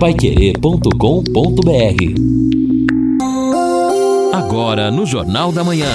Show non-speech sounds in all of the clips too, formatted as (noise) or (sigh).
paiquerê.com.br Agora no Jornal da Manhã.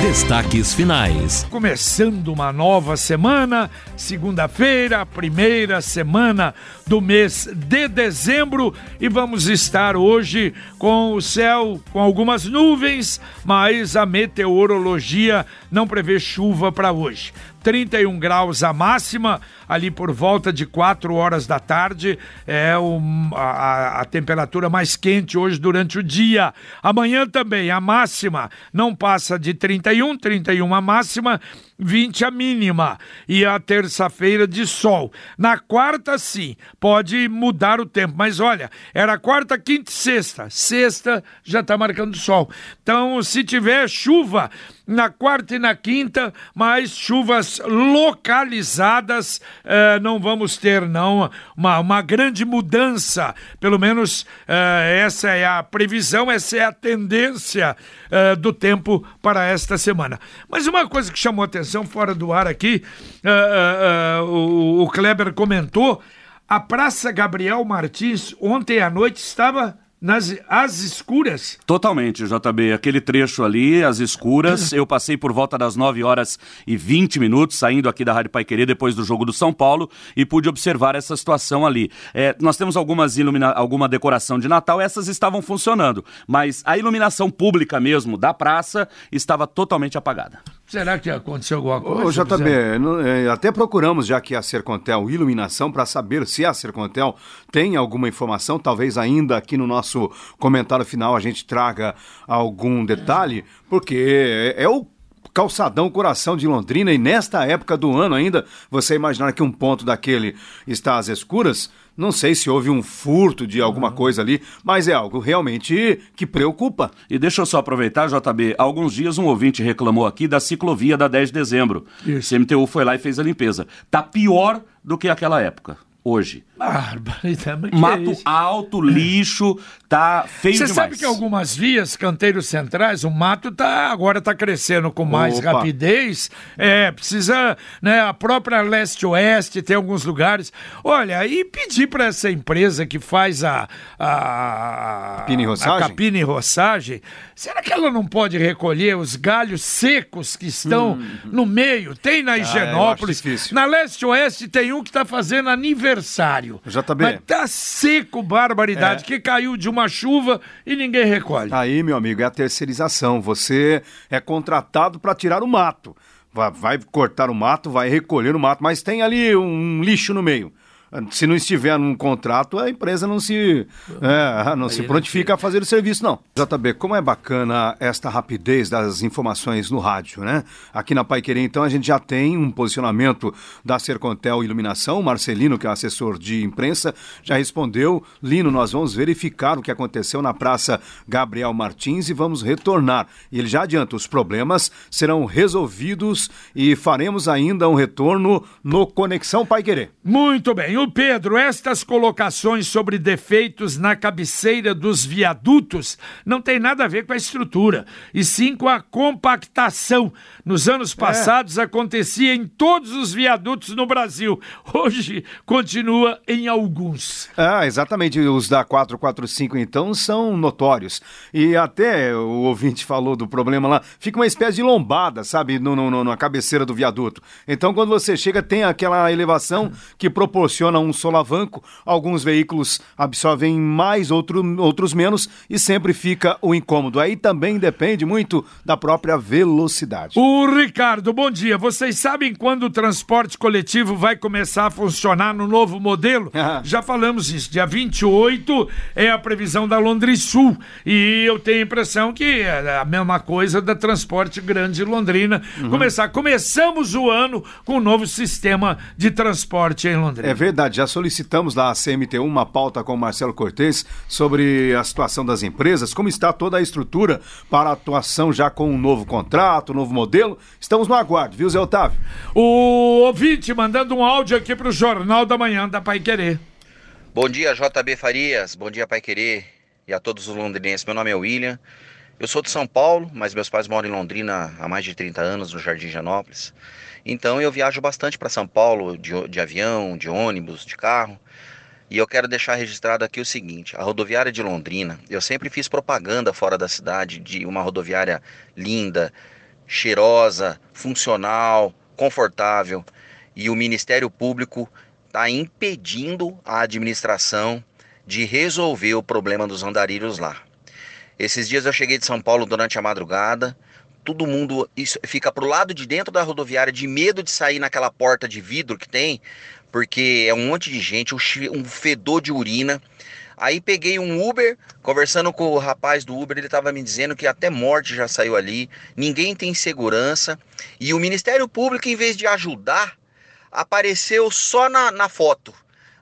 Destaques finais. Começando uma nova semana, segunda-feira, primeira semana do mês de dezembro, e vamos estar hoje com o céu com algumas nuvens, mas a meteorologia não prevê chuva para hoje. 31 graus a máxima, ali por volta de 4 horas da tarde, é o, a, a, temperatura mais quente hoje durante o dia. Amanhã também, a máxima não passa de 31, 31 a máxima, 20 a mínima. E a terça-feira de sol. Na quarta, sim, pode mudar o tempo, mas olha, era quarta, quinta e sexta. Sexta já está marcando sol. Então, se tiver chuva, na quarta e na quinta, mas chuvas localizadas eh, não vamos ter, não, uma, uma grande mudança. Pelo menos eh, essa é a previsão, essa é a tendência eh, do tempo para esta semana. Mas uma coisa que chamou atenção fora do ar aqui, o, o Kleber comentou, a Praça Gabriel Martins ontem à noite estava nas as escuras? Totalmente, JB. Aquele trecho ali, as escuras, eu passei por volta das 9 horas e 20 minutos, saindo aqui da Rádio Paiquerê depois do jogo do São Paulo, e pude observar essa situação ali. É, nós temos algumas ilumina alguma decoração de Natal, essas estavam funcionando, mas a iluminação pública mesmo da praça estava totalmente apagada. Será que aconteceu alguma coisa? Ô, JB, é, até procuramos já que a Sercontel Iluminação para saber se a Sercontel tem alguma informação, talvez ainda aqui no nosso comentário final a gente traga algum detalhe, porque é, é o calçadão coração de Londrina e nesta época do ano ainda, você imaginar que um ponto daquele está às escuras, não sei se houve um furto de alguma coisa ali, mas é algo realmente que preocupa. E deixa eu só aproveitar, JB, há alguns dias um ouvinte reclamou aqui da ciclovia da 10 de dezembro. Isso. CMTU foi lá e fez a limpeza. Tá pior do que aquela época hoje. Barbaridade. Mato é alto, lixo, tá feio Você sabe que algumas vias, canteiros centrais, o mato tá agora tá crescendo com mais Opa. rapidez. É, precisa, né, a própria leste-oeste tem alguns lugares. Olha, e pedir para essa empresa que faz a a, capina roçagem? a roçagem, será que ela não pode recolher os galhos secos que estão hum. no meio? Tem na Higienópolis. Ah, na leste-oeste tem um que está fazendo aniversário. JB. Mas tá seco, barbaridade, é. que caiu de uma chuva e ninguém recolhe. Aí, meu amigo, é a terceirização. Você é contratado para tirar o mato. Vai, vai cortar o mato, vai recolher o mato, mas tem ali um lixo no meio se não estiver num contrato, a empresa não se, é, não se prontifica a fazer o serviço, não. JB, como é bacana esta rapidez das informações no rádio, né? Aqui na Pai Querer, então, a gente já tem um posicionamento da Sercontel Iluminação. Marcelino, que é assessor de imprensa, já respondeu. Lino, nós vamos verificar o que aconteceu na Praça Gabriel Martins e vamos retornar. E ele já adianta, os problemas serão resolvidos e faremos ainda um retorno no Conexão Pai Querer. Muito bem. Pedro, estas colocações sobre defeitos na cabeceira dos viadutos não tem nada a ver com a estrutura, e sim com a compactação. Nos anos é. passados é. acontecia em todos os viadutos no Brasil. Hoje continua em alguns. Ah, exatamente. Os da 445 então são notórios. E até o ouvinte falou do problema lá, fica uma espécie de lombada, sabe, no, no, na cabeceira do viaduto. Então quando você chega tem aquela elevação que proporciona funciona um solavanco, alguns veículos absorvem mais, outro, outros menos e sempre fica o incômodo. Aí também depende muito da própria velocidade. O Ricardo, bom dia. Vocês sabem quando o transporte coletivo vai começar a funcionar no novo modelo? (laughs) Já falamos isso. Dia 28 é a previsão da Londres Sul e eu tenho a impressão que é a mesma coisa da Transporte Grande Londrina. Uhum. Começar. Começamos o ano com um novo sistema de transporte em Londrina. É verdade verdade, já solicitamos da CMT1 uma pauta com o Marcelo Cortes sobre a situação das empresas, como está toda a estrutura para a atuação já com um novo contrato, um novo modelo. Estamos no aguardo, viu, Zé Otávio? O ouvinte mandando um áudio aqui para o Jornal da Manhã da Pai Querer. Bom dia, JB Farias. Bom dia, Pai Querer. E a todos os londrinenses. Meu nome é William. Eu sou de São Paulo, mas meus pais moram em Londrina há mais de 30 anos, no Jardim Janópolis. Então eu viajo bastante para São Paulo de, de avião, de ônibus, de carro. E eu quero deixar registrado aqui o seguinte: a rodoviária de Londrina, eu sempre fiz propaganda fora da cidade de uma rodoviária linda, cheirosa, funcional, confortável. E o Ministério Público está impedindo a administração de resolver o problema dos andarilhos lá. Esses dias eu cheguei de São Paulo durante a madrugada, todo mundo fica pro lado de dentro da rodoviária de medo de sair naquela porta de vidro que tem, porque é um monte de gente, um fedor de urina. Aí peguei um Uber, conversando com o rapaz do Uber, ele estava me dizendo que até morte já saiu ali, ninguém tem segurança. E o Ministério Público, em vez de ajudar, apareceu só na, na foto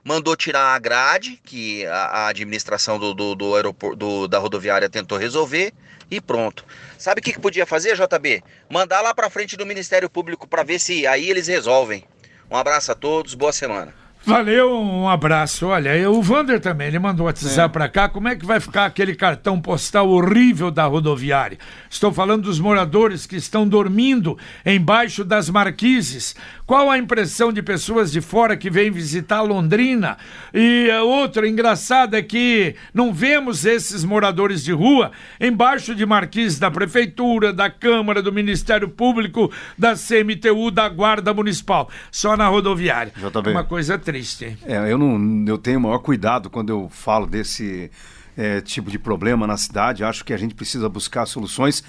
mandou tirar a grade, que a, a administração do, do, do aeroporto da rodoviária tentou resolver, e pronto. Sabe o que, que podia fazer, JB? Mandar lá para frente do Ministério Público para ver se aí eles resolvem. Um abraço a todos, boa semana. Valeu, um abraço. Olha, o Vander também, ele mandou WhatsApp é. para cá. Como é que vai ficar aquele cartão postal horrível da rodoviária? Estou falando dos moradores que estão dormindo embaixo das marquises. Qual a impressão de pessoas de fora que vêm visitar Londrina? E outra engraçada é que não vemos esses moradores de rua embaixo de marquises da prefeitura, da Câmara, do Ministério Público, da CMTU, da Guarda Municipal. Só na rodoviária. JB. Uma coisa triste. É, eu não, eu tenho o maior cuidado quando eu falo desse é, tipo de problema na cidade. Acho que a gente precisa buscar soluções,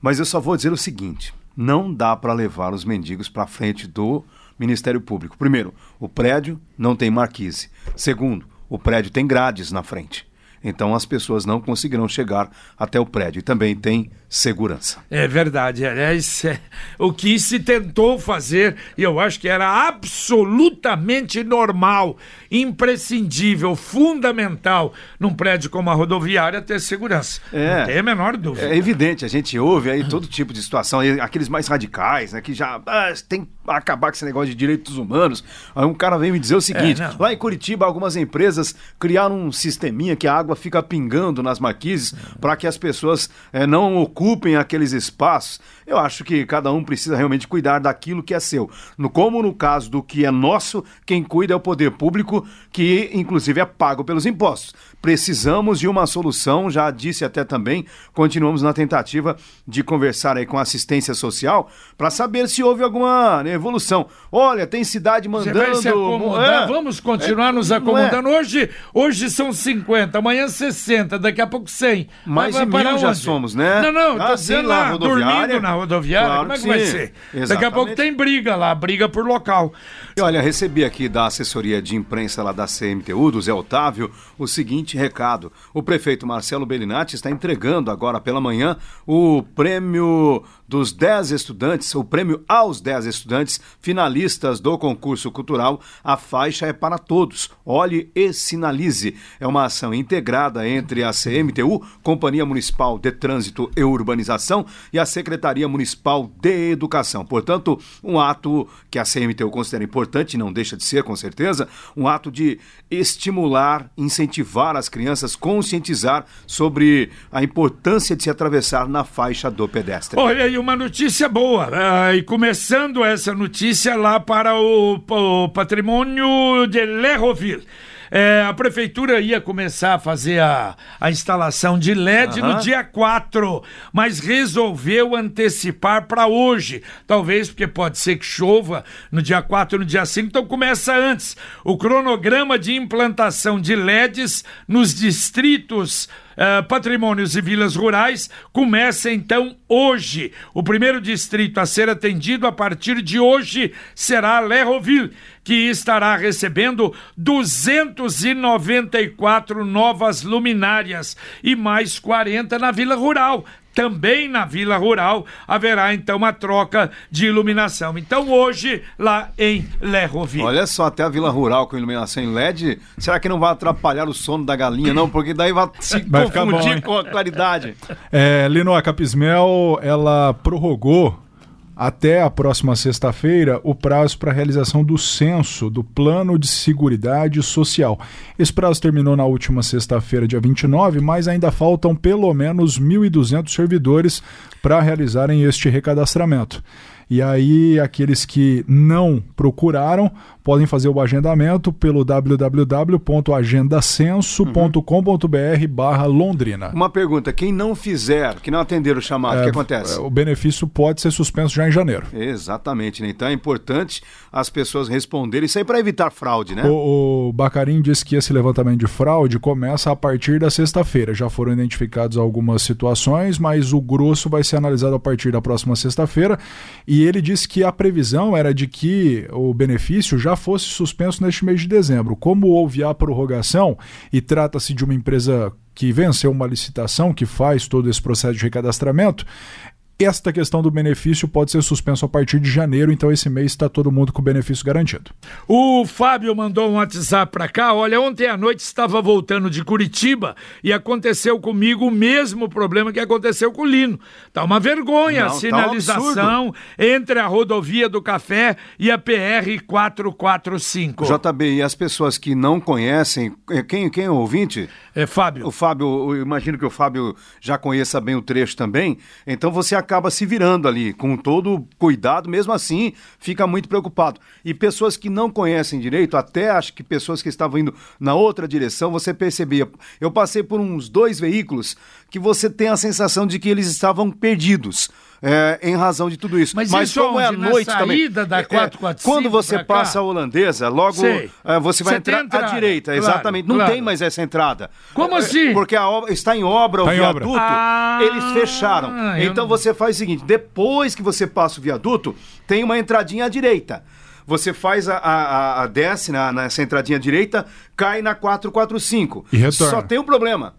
mas eu só vou dizer o seguinte: não dá para levar os mendigos para frente do Ministério Público. Primeiro, o prédio não tem marquise. Segundo, o prédio tem grades na frente. Então as pessoas não conseguirão chegar até o prédio. E também tem segurança. É verdade. Aliás, é, o que se tentou fazer, e eu acho que era absolutamente normal, imprescindível, fundamental num prédio como a rodoviária ter segurança. É, não tem a menor dúvida. É evidente, a gente ouve aí todo tipo de situação, aqueles mais radicais, né, que já ah, tem acabar com esse negócio de direitos humanos. Aí um cara vem me dizer o seguinte: é, lá em Curitiba, algumas empresas criaram um sisteminha que a água fica pingando nas marquises para que as pessoas é, não ocupem aqueles espaços, eu acho que cada um precisa realmente cuidar daquilo que é seu. No, como no caso do que é nosso, quem cuida é o poder público, que inclusive é pago pelos impostos. Precisamos de uma solução, já disse até também, continuamos na tentativa de conversar aí com a assistência social para saber se houve alguma evolução. Olha, tem cidade mandando. Você vai se acomodar, é, vamos continuar é, nos é. acomodando. É. Hoje, hoje são 50, amanhã 60, daqui a pouco 100. Mais de mil já somos, né? Não, não, ah, tô dizendo lá, dormindo na rodoviária, claro como é que, que vai ser? Exatamente. Daqui a pouco tem briga lá, briga por local. E olha, recebi aqui da assessoria de imprensa lá da CMTU, do Zé Otávio, o seguinte recado. O prefeito Marcelo Bellinati está entregando agora pela manhã o prêmio dos 10 estudantes, o prêmio aos 10 estudantes finalistas do concurso cultural. A faixa é para todos. Olhe e sinalize. É uma ação integrada entre a CMTU, Companhia Municipal de Trânsito e Urbanização, e a Secretaria Municipal de Educação. Portanto, um ato que a CMTU considera importante, não deixa de ser, com certeza, um ato de estimular, incentivar as crianças, conscientizar sobre a importância de se atravessar na faixa do pedestre. Olha aí uma notícia boa. Uh, e começando essa notícia lá para o, o patrimônio de Lerroville. É, a prefeitura ia começar a fazer a, a instalação de LED uhum. no dia 4, mas resolveu antecipar para hoje. Talvez porque pode ser que chova no dia 4 e no dia 5, então começa antes. O cronograma de implantação de LEDs nos distritos uh, patrimônios e vilas rurais começa então hoje. O primeiro distrito a ser atendido a partir de hoje será Lerroville, que estará recebendo 294 novas luminárias e mais 40 na Vila Rural. Também na Vila Rural haverá então uma troca de iluminação. Então hoje, lá em Lerroville. Olha só, até a Vila Rural com iluminação em LED, será que não vai atrapalhar o sono da galinha, não? Porque daí vai se vai confundir bom, com a claridade. É, Lino, a Capismel, ela prorrogou até a próxima sexta-feira o prazo para a realização do censo do Plano de Seguridade Social. Esse prazo terminou na última sexta-feira, dia 29, mas ainda faltam pelo menos 1.200 servidores para realizarem este recadastramento. E aí, aqueles que não procuraram podem fazer o agendamento pelo www.agendacenso.com.br barra Londrina. Uma pergunta, quem não fizer, que não atender o chamado, o que acontece? O benefício pode ser suspenso já em janeiro. Exatamente, né? Então é importante as pessoas responderem, isso aí para evitar fraude, né? O, o Bacarim disse que esse levantamento de fraude começa a partir da sexta-feira. Já foram identificados algumas situações, mas o grosso vai ser analisado a partir da próxima sexta-feira. E ele disse que a previsão era de que o benefício já fosse suspenso neste mês de dezembro. Como houve a prorrogação e trata-se de uma empresa que venceu uma licitação que faz todo esse processo de recadastramento, esta questão do benefício pode ser suspenso a partir de janeiro, então esse mês está todo mundo com o benefício garantido. O Fábio mandou um WhatsApp para cá. Olha, ontem à noite estava voltando de Curitiba e aconteceu comigo o mesmo problema que aconteceu com o Lino. Tá uma vergonha Não, a tá um sinalização entre a rodovia do Café e a PR 445. JB, e as pessoas que não conhecem, eh, quem, quem é o ouvinte? É, Fábio. O Fábio, eu imagino que o Fábio já conheça bem o trecho também, então você acaba se virando ali, com todo cuidado, mesmo assim, fica muito preocupado. E pessoas que não conhecem direito, até acho que pessoas que estavam indo na outra direção, você percebia. Eu passei por uns dois veículos que você tem a sensação de que eles estavam perdidos. É, em razão de tudo isso. Mas isso como é à onde? Na noite também. da é, 445 Quando você passa a holandesa, logo é, você vai Você entrar à entrada, direita. claro, exatamente. Não claro. tem mais essa entrada. Como É, assim? Porque a obra está em obra, Tá o obra. viaduto, Ah, eles fecharam. Então não- você faz o seguinte: depois que você passa o viaduto, tem uma entradinha à direita. Você faz a, a, a- a desce na, nessa entradinha à direita, cai na 445. E retorna. Só tem um problema.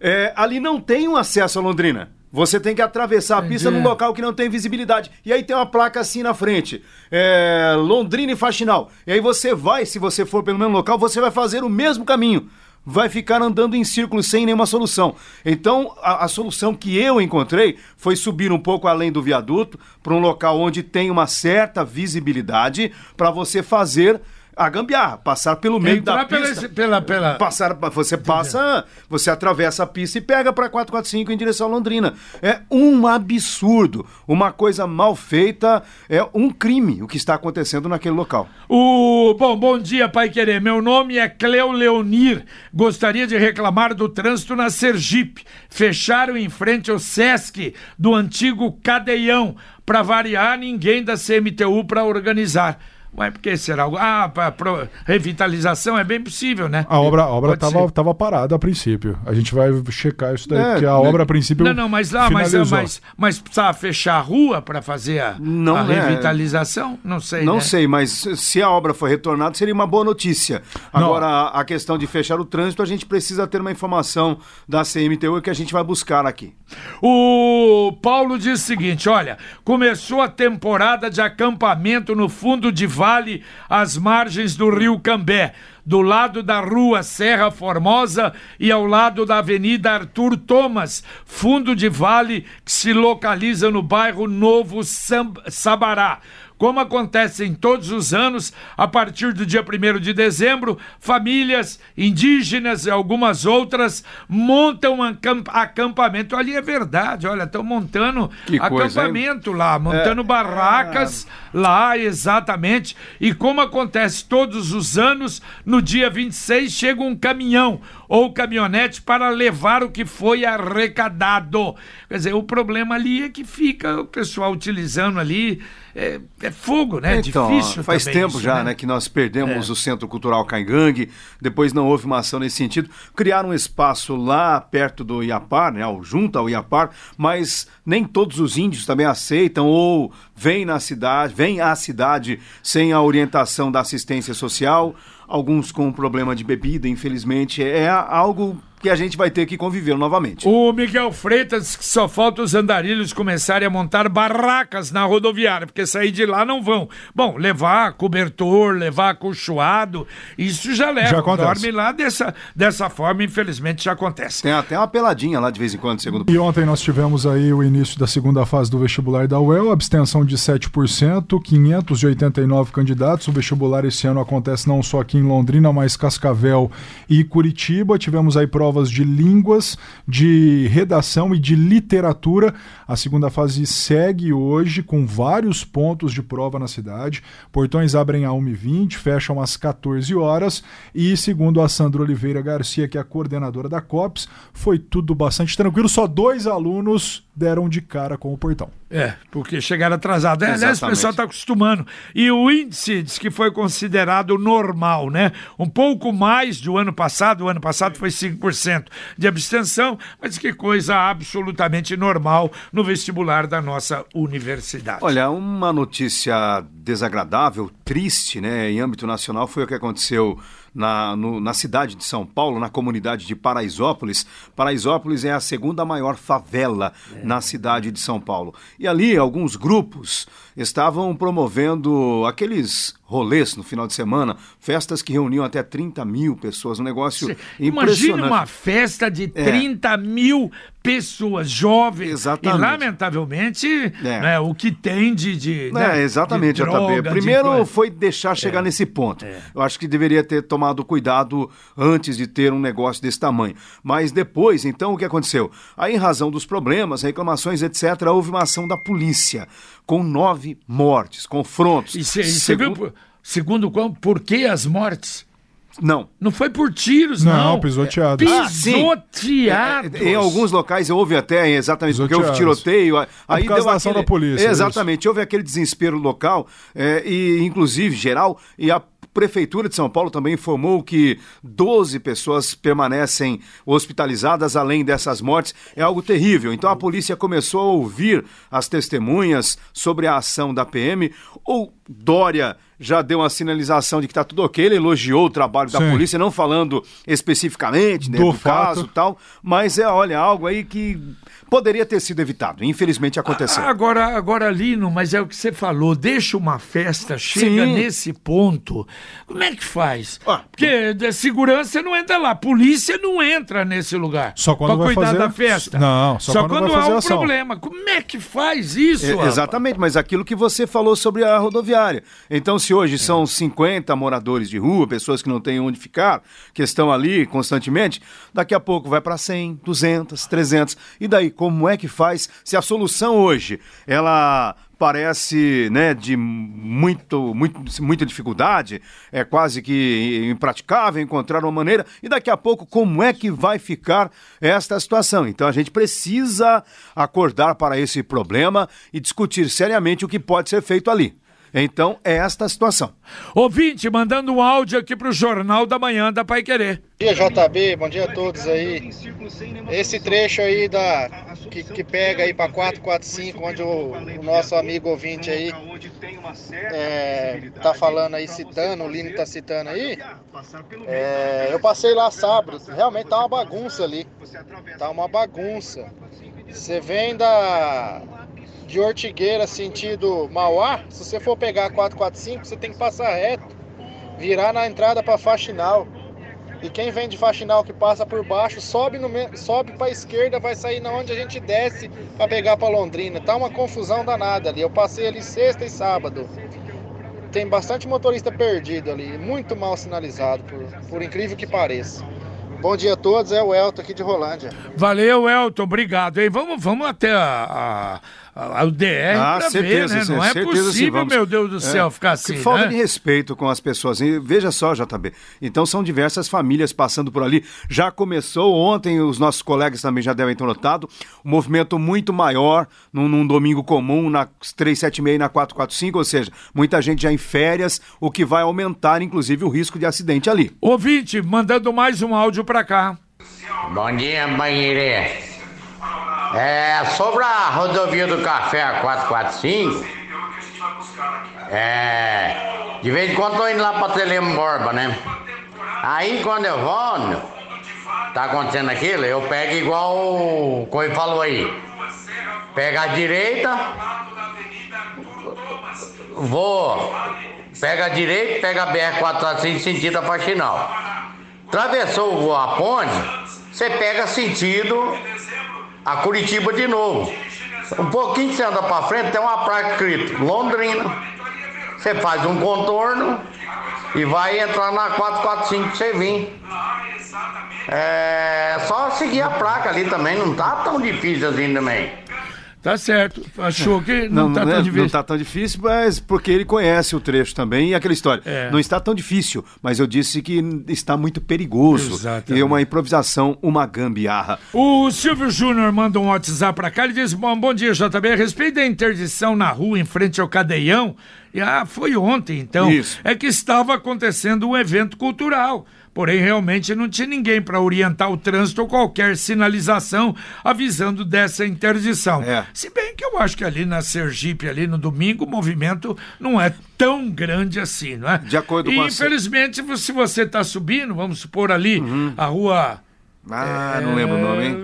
É, ali não tem um acesso a Londrina. Você tem que atravessar a pista Entendi. num local que não tem visibilidade. E aí tem uma placa assim na frente. É, Londrina e Faxinal. E aí você vai, se você for pelo mesmo local, você vai fazer o mesmo caminho. Vai ficar andando em círculos sem nenhuma solução. Então, a, a solução que eu encontrei foi subir um pouco além do viaduto, para um local onde tem uma certa visibilidade, para você fazer a gambiarra, passar pelo meio Entrar da pela, pista. pela, pela... Passar, você passa, você atravessa a pista e pega para 445 em direção a Londrina. É um absurdo, uma coisa mal feita, é um crime o que está acontecendo naquele local. O bom, bom dia, Pai Querer. Meu nome é Cleo Leonir. Gostaria de reclamar do trânsito na Sergipe. Fecharam em frente ao Sesc do antigo Cadeião. Para variar, ninguém da CMTU para organizar. Mas por que será? Ah, para revitalização é bem possível, né? A obra, a obra tava, tava parada a princípio. A gente vai checar isso daí, É, porque a né? obra a princípio Não, não, mas lá, mas, finalizou. mas, mas precisava fechar a rua para fazer a, Não, a né? revitalização? Não sei. Não né? sei, mas se a obra for retornada, seria uma boa notícia. Agora, a- a questão de fechar o trânsito, a gente precisa ter uma informação da CMTU que a gente vai buscar aqui. O Paulo diz o seguinte: olha, começou a temporada de acampamento no fundo de vale, às margens do rio Cambé, do lado da rua Serra Formosa e ao lado da Avenida Arthur Thomas, fundo de vale que se localiza no bairro Novo Sam- Sabará. Como acontece em todos os anos, a partir do dia 1 de dezembro, famílias indígenas e algumas outras montam acamp- acampamento. Ali é verdade, olha, estão montando Que coisa, acampamento lá, montando É, barracas lá, exatamente. E como acontece todos os anos, no dia 26 chega um caminhão ou caminhonete para levar o que foi arrecadado. Quer dizer, o problema ali é que fica o pessoal utilizando ali. É, é fogo, né? Então, Difícil faz tempo isso, já, né? né, que nós perdemos o Centro Cultural Caingangue, depois não houve uma ação nesse sentido. Criaram um espaço lá perto do Iapar, né, junto ao Iapar, mas nem todos os índios também aceitam ou vêm na cidade, vêm à cidade sem a orientação da assistência social, alguns com problema de bebida, infelizmente, é algo que a gente vai ter que conviver novamente. O Miguel Freitas que só falta os andarilhos começarem a montar barracas na rodoviária, porque sair de lá não vão. Bom, levar cobertor, levar acolchoado, isso já leva. Já acontece. Dorme lá dessa, dessa forma, infelizmente já acontece. Tem até uma peladinha lá de vez em quando, segundo E ontem nós tivemos aí o início da segunda fase do vestibular da UEL, abstenção de 7%, 589 candidatos. O vestibular esse ano acontece não só aqui em Londrina, mas Cascavel e Curitiba. Tivemos aí provas provas de línguas, de redação e de literatura. A segunda fase segue hoje com vários pontos de prova na cidade. Portões abrem a 1h20, fecham às 14 horas e, segundo a Sandra Oliveira Garcia, que é a coordenadora da COPS, foi tudo bastante tranquilo. Só dois alunos deram de cara com o portão. É, porque chegaram atrasados. É, aliás, o pessoal está acostumando. E o índice diz que foi considerado normal, né? Um pouco mais do ano passado. O ano passado foi 5% de abstenção, mas que coisa absolutamente normal no vestibular da nossa universidade. Olha, uma notícia desagradável, triste, né, em âmbito nacional foi o que aconteceu na, no, na cidade de São Paulo, na comunidade de Paraisópolis. Paraisópolis é a segunda maior favela é. na cidade de São Paulo. E ali alguns grupos estavam promovendo aqueles rolês no final de semana, festas que reuniam até 30 mil pessoas, um negócio Cê, impressionante. Imagina uma festa de 30 é. mil pessoas jovens. Exatamente. E, lamentavelmente, é. né, o que tem de. de é, né, exatamente, de droga, Primeiro de... foi deixar chegar é. nesse ponto. É. Eu acho que deveria ter tomado cuidado antes de ter um negócio desse tamanho. Mas depois, então, o que aconteceu? Aí, em razão dos problemas, reclamações, etc., houve uma ação da polícia com nove mortes, confrontos. E você viu, segundo qual, por que as mortes? Não. Não foi por tiros, não. Não, pisoteados. Ah, pisoteados. É, é, em alguns locais houve até exatamente porque houve tiroteio. É aí deu da ação aquele, da polícia. Exatamente, isso. houve aquele desespero local, é, e inclusive geral, e a Prefeitura de São Paulo também informou que 12 pessoas permanecem hospitalizadas além dessas mortes. É algo terrível. Então a polícia começou a ouvir as testemunhas sobre a ação da PM. Ou Dória já deu uma sinalização de que está tudo ok, ele elogiou o trabalho da Sim. polícia, não falando especificamente né, do, do caso e tal, mas é, olha, algo aí que poderia ter sido evitado. Infelizmente aconteceu. Agora, agora Lino, mas é o que você falou, deixa uma festa, chega Sim. nesse ponto, como é que faz? Ah, Porque de segurança não entra lá, polícia não entra nesse lugar. Só quando pra vai cuidar fazer... da festa. Não, só, só quando, quando há um ação. problema. Como é que faz isso? É, exatamente, mas aquilo que você falou sobre a rodoviária. Então, se hoje é. são 50 moradores de rua, pessoas que não têm onde ficar, que estão ali constantemente, daqui a pouco vai para 100, 200, 300. E daí, como é que faz se a solução hoje ela parece né, de muito, muito, muita dificuldade, é quase que impraticável encontrar uma maneira, e daqui a pouco como é que vai ficar esta situação? Então a gente precisa acordar para esse problema e discutir seriamente o que pode ser feito ali. Então, é esta a situação. Ouvinte, mandando um áudio aqui para o Jornal da Manhã da Pai Querer. Bom dia, JB. Bom dia a todos aí. Esse trecho aí da que, que pega aí para 445, onde o, o, nosso amigo ouvinte aí é, tá falando aí, citando, o Lino tá citando aí. É, eu passei lá sábado, realmente tá uma bagunça ali. Tá uma bagunça. Você vem da de Ortigueira sentido Mauá, se você for pegar 445, você tem que passar reto, virar na entrada para Faxinal. E quem vem de Faxinal que passa por baixo, sobe, no, sobe para esquerda, vai sair na onde a gente desce para pegar para Londrina. Tá uma confusão danada ali. Eu passei ali sexta e sábado. Tem bastante motorista perdido ali, muito mal sinalizado, por, por incrível que pareça. Bom dia a todos, é o Elton aqui de Rolândia. Valeu, Elton, obrigado. Hein? Vamos, vamos até a, a o DR ah, certeza, ver, né? Não é possível, sim, meu Deus do céu, é, ficar assim, Que falta né? de respeito com as pessoas. E veja só, JB, então são diversas famílias passando por ali. Já começou ontem, os nossos colegas também já devem ter notado, um movimento muito maior num, num domingo comum, na 376 e na 445, ou seja, muita gente já em férias, o que vai aumentar, inclusive, o risco de acidente ali. Ouvinte, mandando mais um áudio para cá. Bom dia, banheirê. É, sobre a rodovia do Café 445, é, de vez em quando tô indo lá pra Telemo Borba, né? Aí quando eu vou, tá acontecendo aquilo, eu pego igual o Coi falou aí. Pega a direita, vou, pega a direita, pega a BR-445 sentido a Faxinal. Atravessou a ponte, você pega sentido a Curitiba de novo. Um pouquinho que você anda para frente, tem uma placa escrito Londrina. Você faz um contorno e vai entrar na 445 que você vir. É só seguir a placa ali também, não tá tão difícil assim também. Tá certo. Achou que não, tá tão é- difícil. não tá tão difícil, mas porque ele conhece o trecho também e aquela história. É. Não está tão difícil, mas eu disse que está muito perigoso. Exatamente. E é uma improvisação, uma gambiarra. O Silvio Júnior manda um WhatsApp pra cá, ele diz, bom, bom dia, JB, a respeito da interdição na rua em frente ao Cadeião, e, ah, foi ontem, então, Isso. é que estava acontecendo um evento cultural, porém realmente não tinha ninguém para orientar o trânsito ou qualquer sinalização avisando dessa interdição. É. Se bem que eu acho que ali na Sergipe, ali no domingo, o movimento não é tão grande assim, não é? De acordo e, com a- infelizmente, se você está subindo, vamos supor ali, a rua... Ah, não lembro o nome, hein?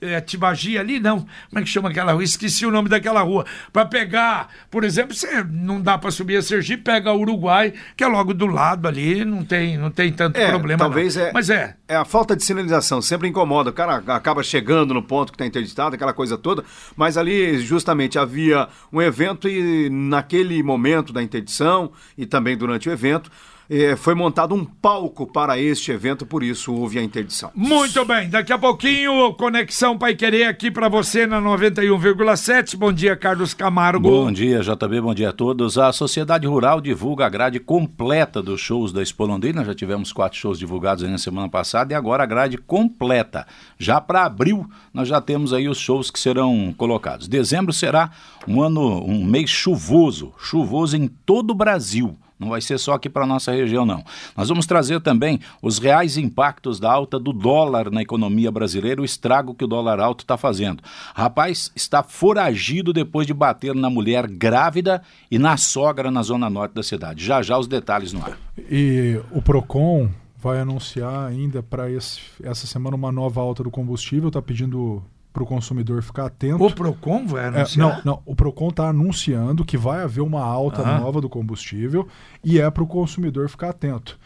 É Tibagi ali, não. Como é que chama aquela rua? Esqueci o nome daquela rua. Pra pegar, por exemplo, você não dá pra subir a Sergipe, pega o Uruguai, que é logo do lado ali, não tem, não tem tanto É, problema. talvez não. é- Mas é. É a falta de sinalização, sempre incomoda. O cara acaba chegando no ponto que está interditado, aquela coisa toda. Mas ali, justamente, havia um evento e naquele momento da interdição e também durante o evento, eh, foi montado um palco para este evento, por isso houve a interdição. Muito bem, daqui a pouquinho, Conexão Pai Querer aqui pra você na 91,7. Bom dia, Carlos Camargo. Bom dia, JB, bom dia a todos. A Sociedade Rural divulga a grade completa dos shows da Expo Londrina. Já tivemos quatro shows divulgados aí na semana passada e agora a grade completa. Já para abril, nós já temos aí os shows que serão colocados. Dezembro será um ano, um mês chuvoso, chuvoso em todo o Brasil. Não vai ser só aqui para nossa região, não. Nós vamos trazer também os reais impactos da alta do dólar na economia brasileira, o estrago que o dólar alto está fazendo. Rapaz está foragido depois de bater na mulher grávida e na sogra na zona norte da cidade. Já já os detalhes no ar. E o Procon vai anunciar ainda para essa semana uma nova alta do combustível, está pedindo para o consumidor ficar atento. O Procon vai É, anunciar? não, não, o Procon está anunciando que vai haver uma alta Ah. nova do combustível e é para o consumidor ficar atento.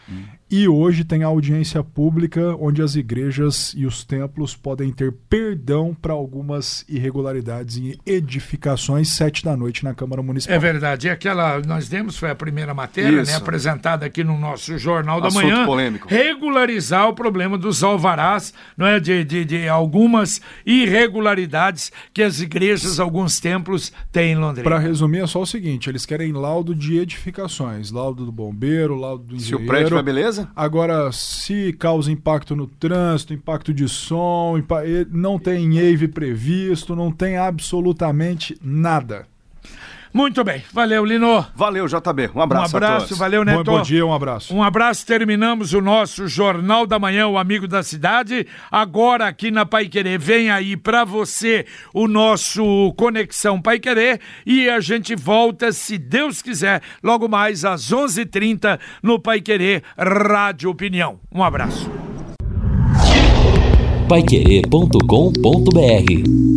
E hoje tem a audiência pública onde as igrejas e os templos podem ter perdão para algumas irregularidades em edificações sete da noite na Câmara Municipal. É verdade. E aquela nós demos, foi a primeira matéria, Isso. né, apresentada aqui no nosso Jornal da Assunto Manhã. polêmico. Regularizar o problema dos alvarás, não é? De, de, de algumas irregularidades que as igrejas, alguns templos têm em Londrina. Para resumir, é só o seguinte: eles querem laudo de edificações, laudo do bombeiro, laudo do Se engenheiro. o prédio vai beleza? Agora, se causa impacto no trânsito, impacto de som, impa- não tem EIV previsto, não tem absolutamente nada. Muito bem. Valeu, Lino. Valeu, JB. Um Um abraço, a abraço, todos. valeu, Bom, Neto. bom dia, um abraço. Um abraço, terminamos o nosso Jornal da Manhã, o Amigo da Cidade. Agora aqui na Pai Querer, vem aí pra você o nosso Conexão Pai Querer e a gente volta, se Deus quiser, logo mais às 11h30 no Pai Querer Rádio Opinião. Um abraço. Paiquerê.com.br